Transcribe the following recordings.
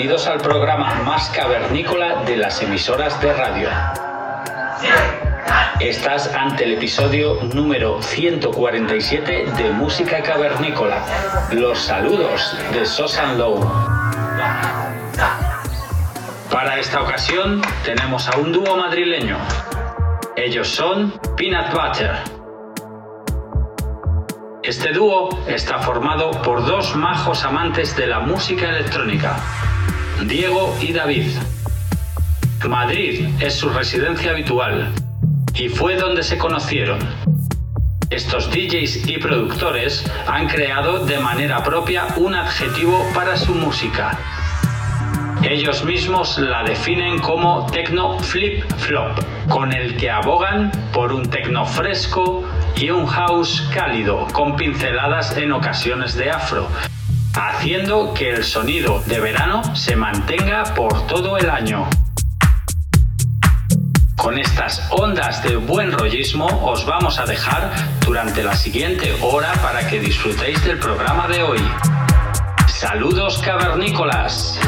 Bienvenidos al programa más cavernícola de las emisoras de radio. Estás ante el episodio número 147 de Música Cavernícola. Los saludos de Sosan Low. Para esta ocasión tenemos a un dúo madrileño. Ellos son Peanut Butter. Este dúo está formado por dos majos amantes de la música electrónica, Diego y David. Madrid es su residencia habitual y fue donde se conocieron. Estos DJs y productores han creado de manera propia un adjetivo para su música. Ellos mismos la definen como techno flip flop, con el que abogan por un techno fresco y un house cálido, con pinceladas en ocasiones de afro, haciendo que el sonido de verano se mantenga por todo el año. Con estas ondas de buen rollismo os vamos a dejar durante la siguiente hora para que disfrutéis del programa de hoy. Saludos cavernícolas.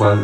关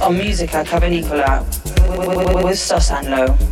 on Musica Cavernicola with Sosandlow. every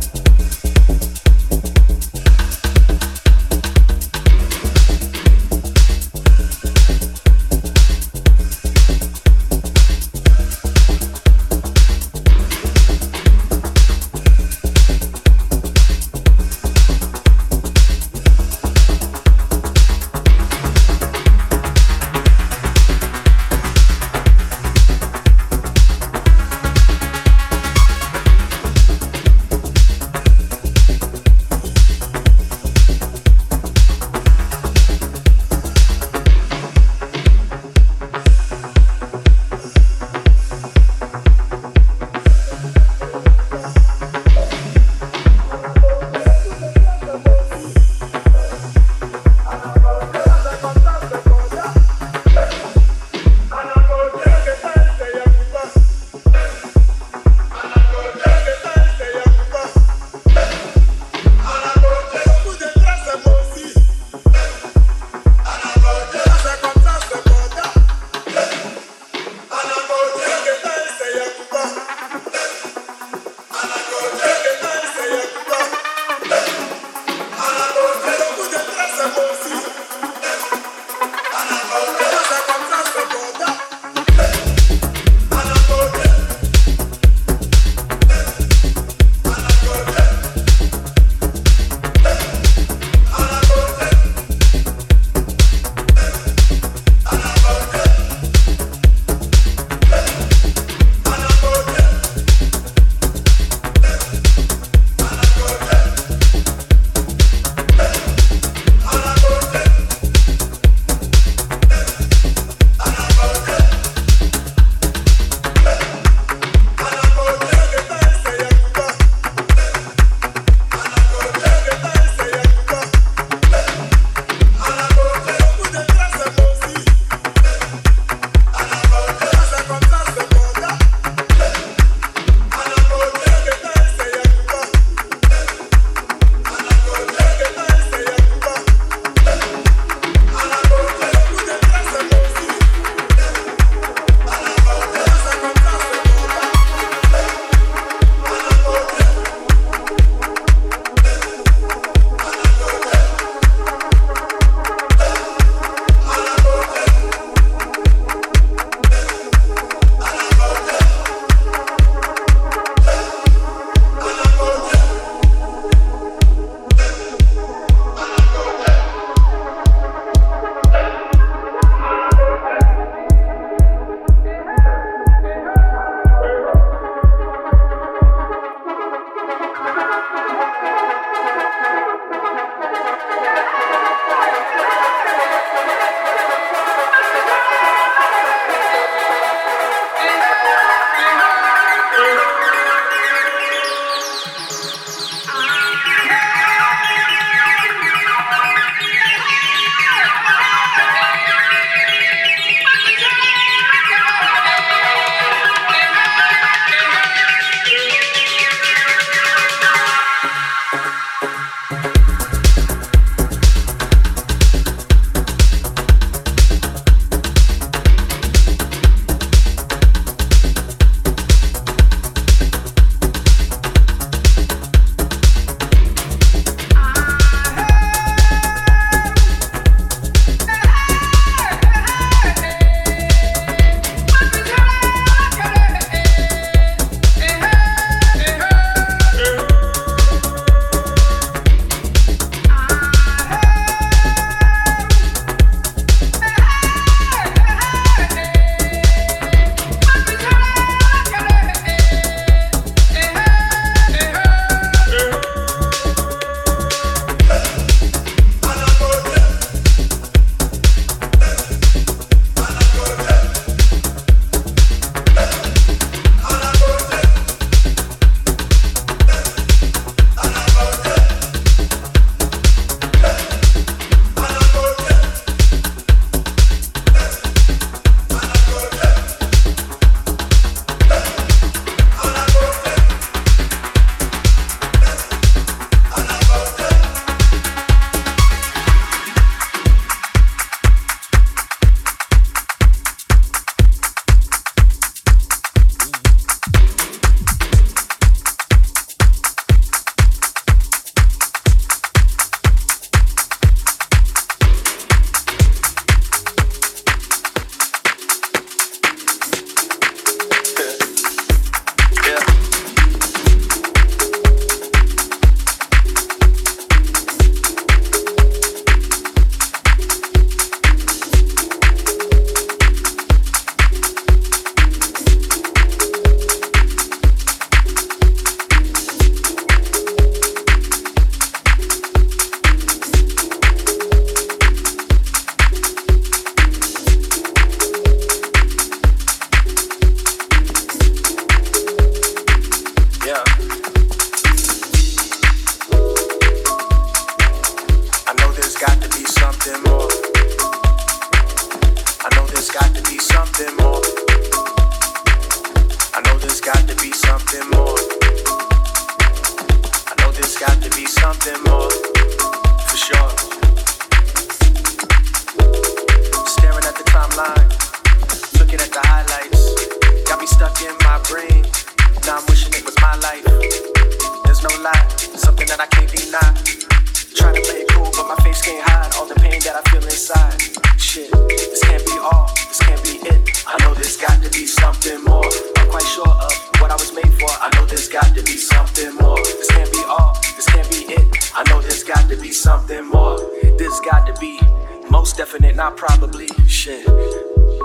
Most definite, not probably. Shit.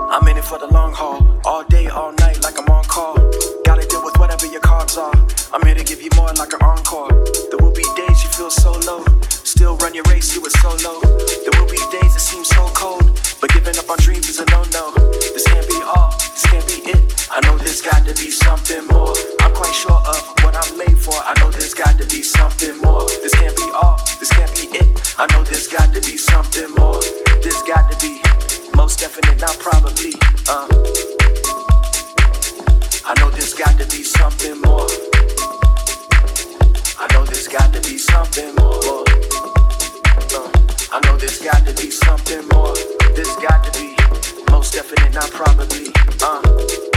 I'm in it for the long haul, all day, all night, like I'm on call. Gotta deal with whatever your cards are. I'm here to give you more like an encore. There will be days you feel so low, still run your race, you were so low. There will be days it seems so cold. But giving up on dreams is a no no. This can't be all, this can't be it. I know there's got to be something more. I'm quite sure of what I'm made for. I know there's got to be something more. This can't be all, this can't be it. I know there's got to be something more. There's got to be most definite, not probably. Uh. I know there's got to be something more. I know there's got to be something more. I know this got to be something more. This got to be most definite, not probably. Uh.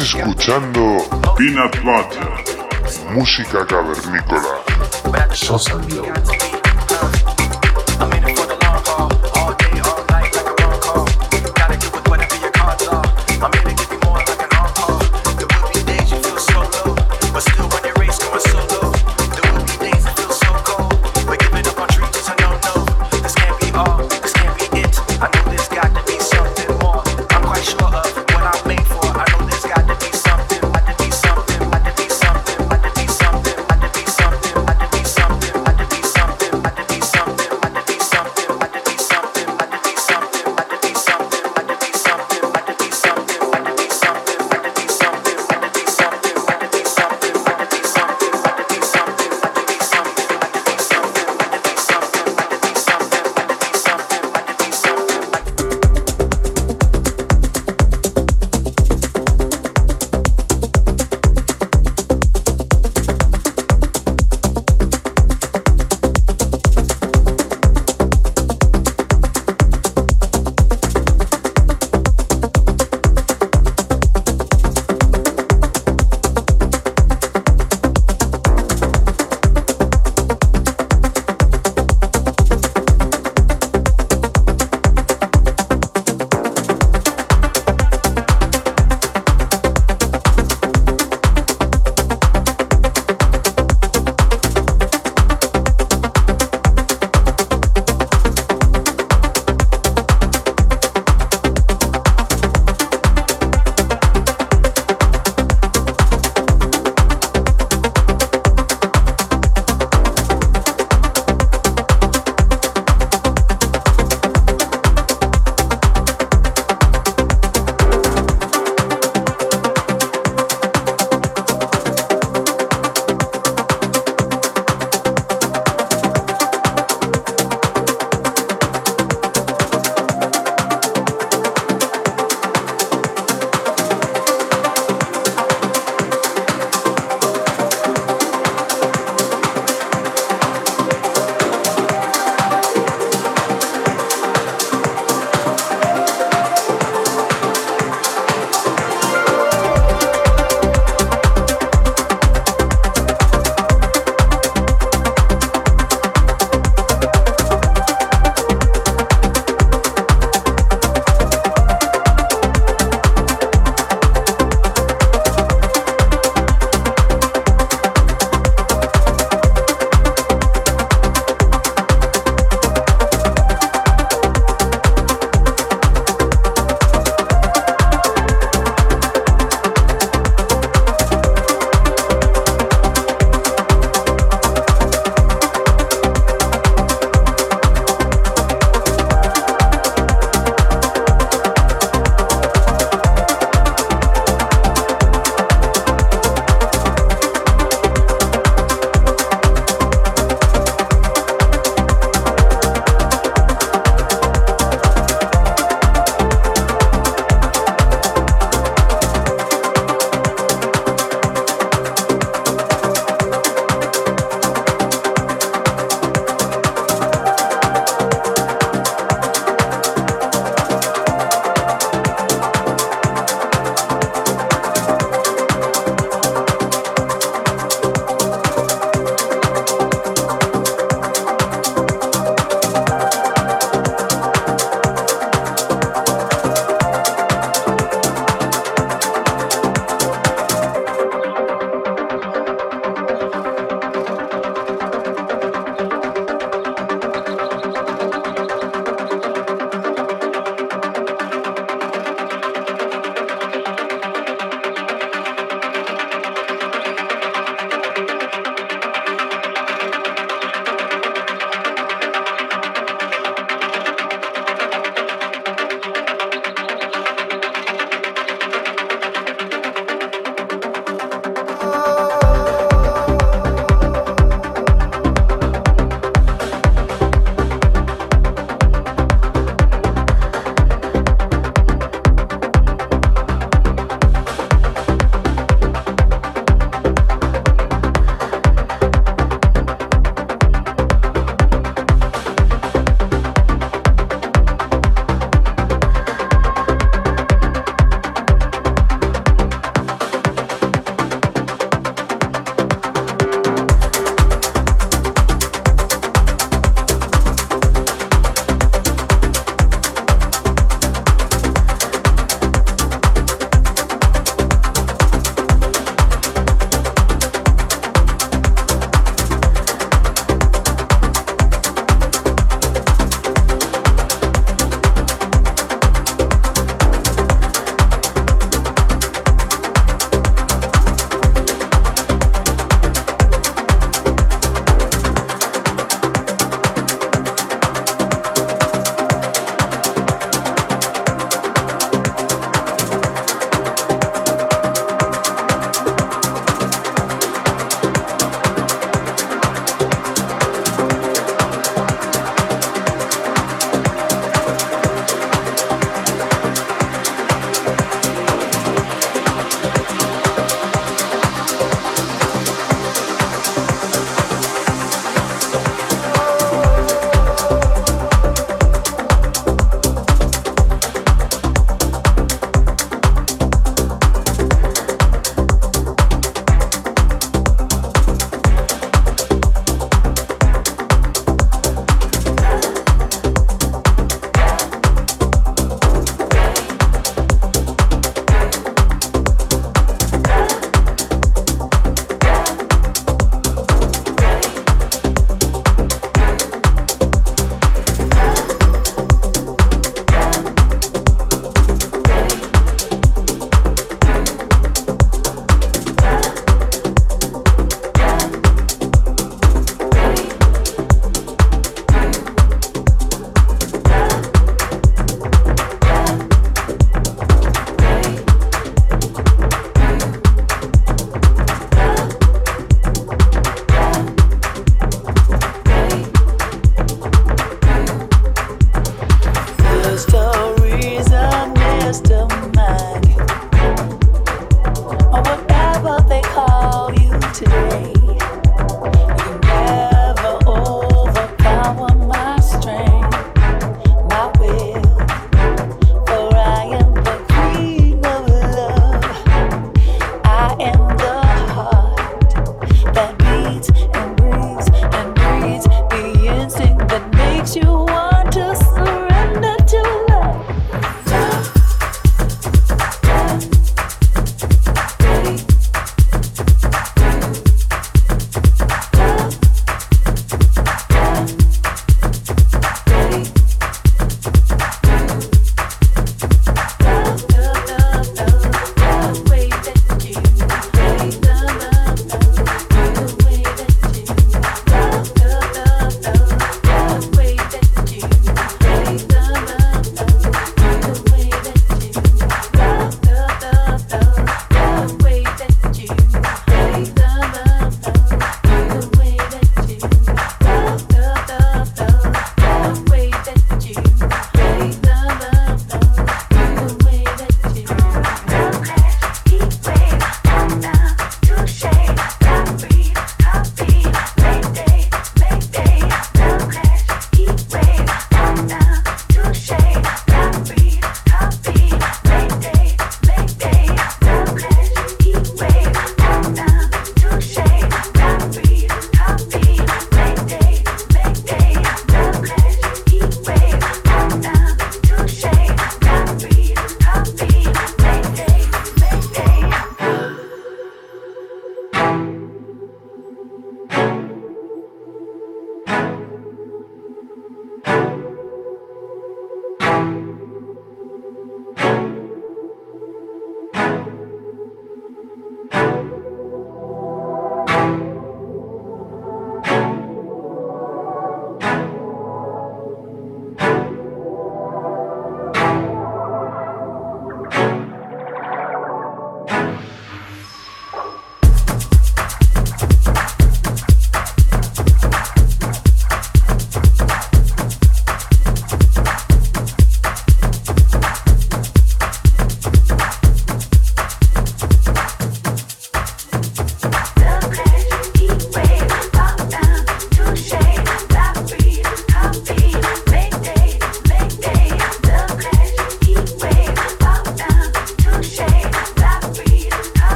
escuchando Peanut Butter, música cavernícola.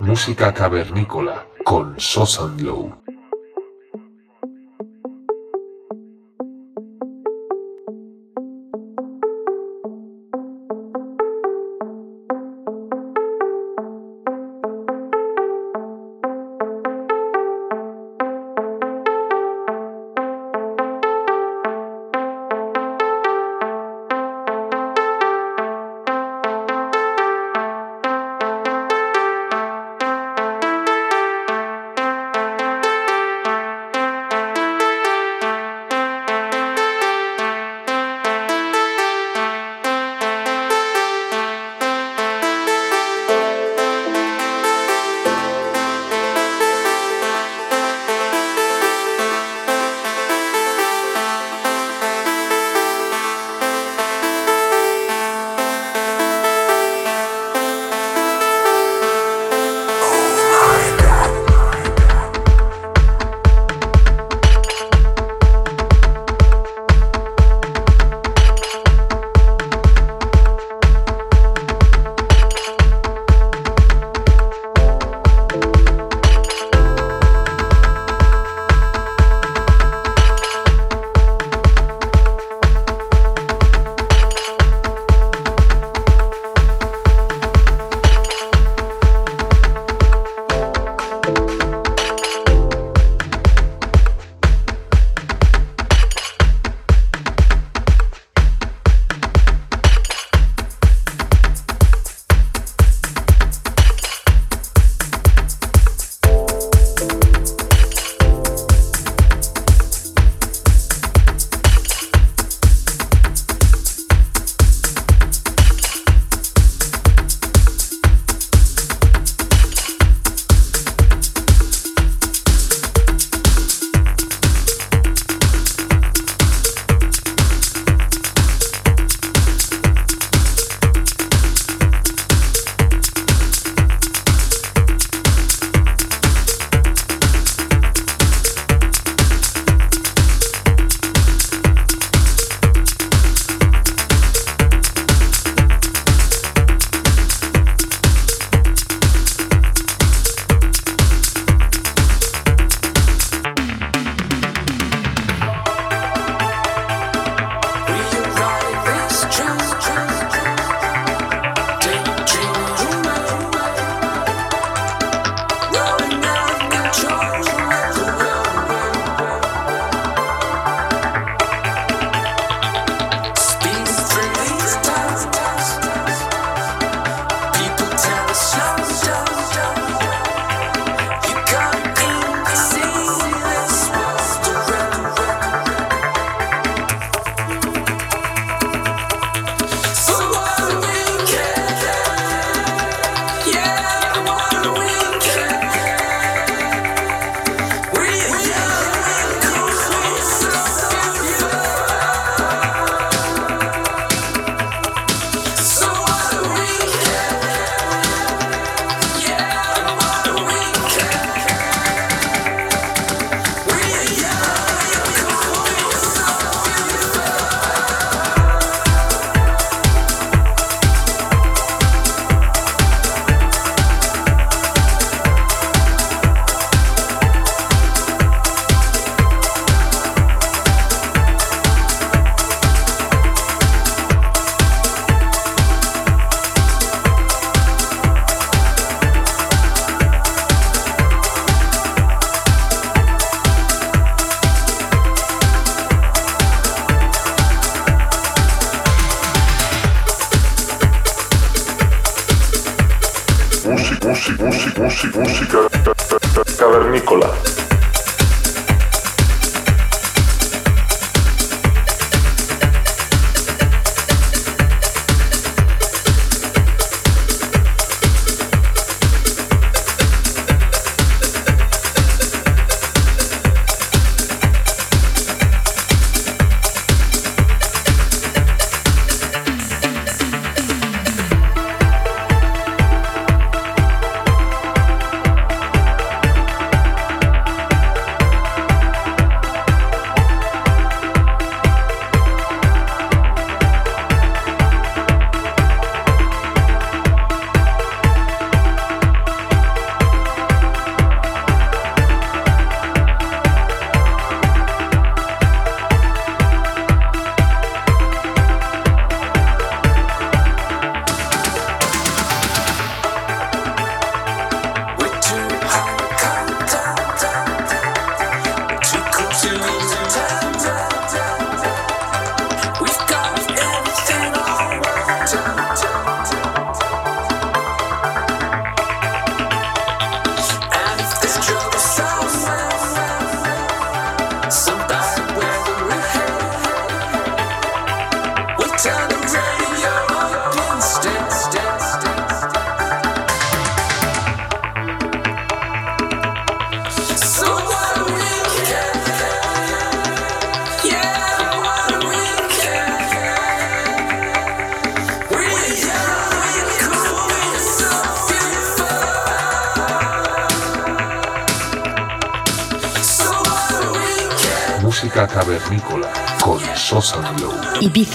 Música cavernícola con Sosan Low.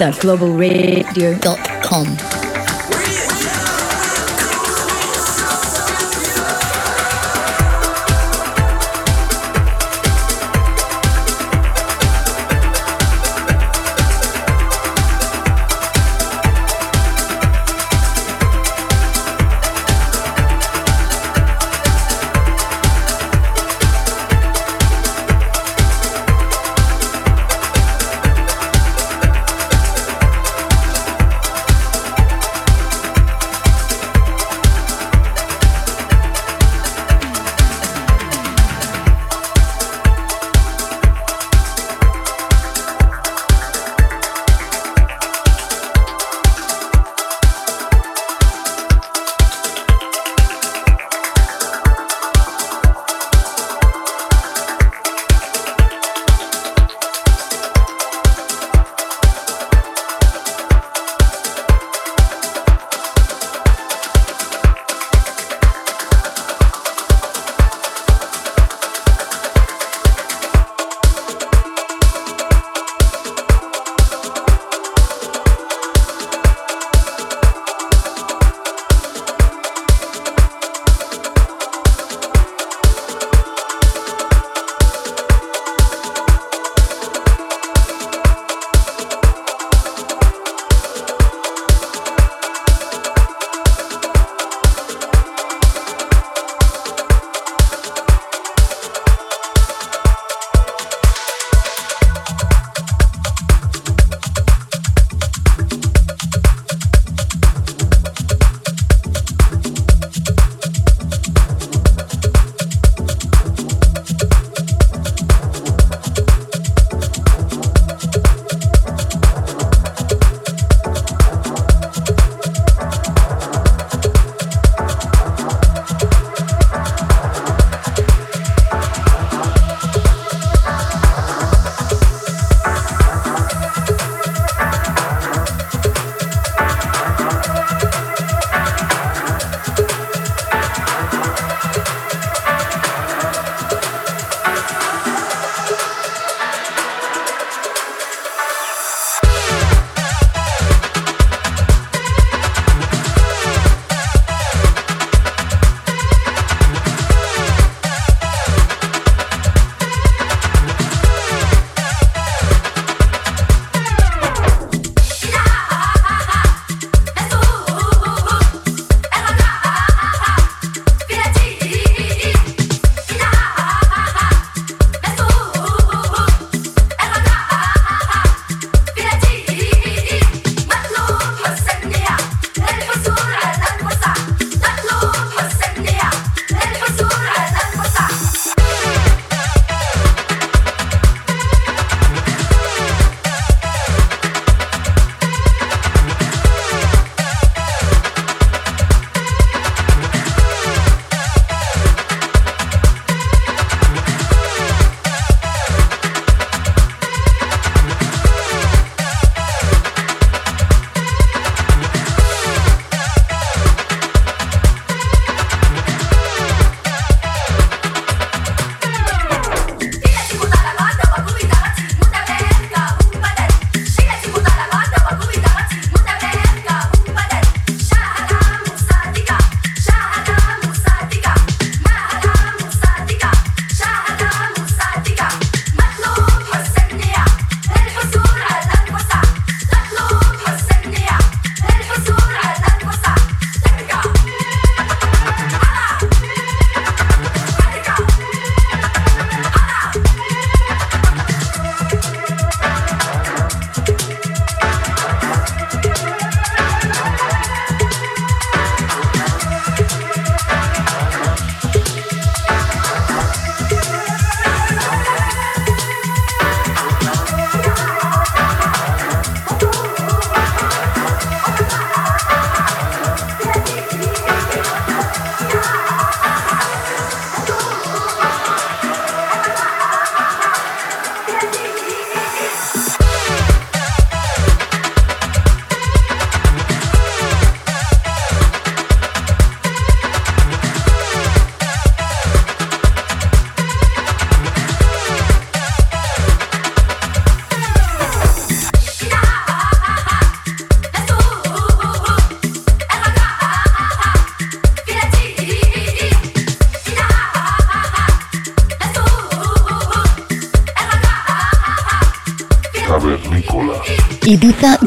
IbizaGlobalRadio.com Cavernícola.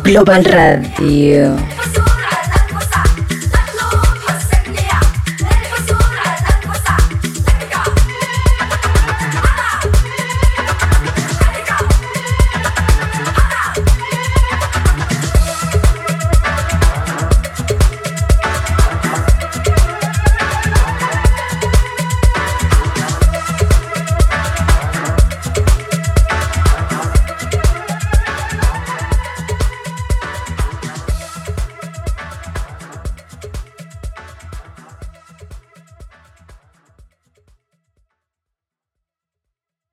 Global Radio.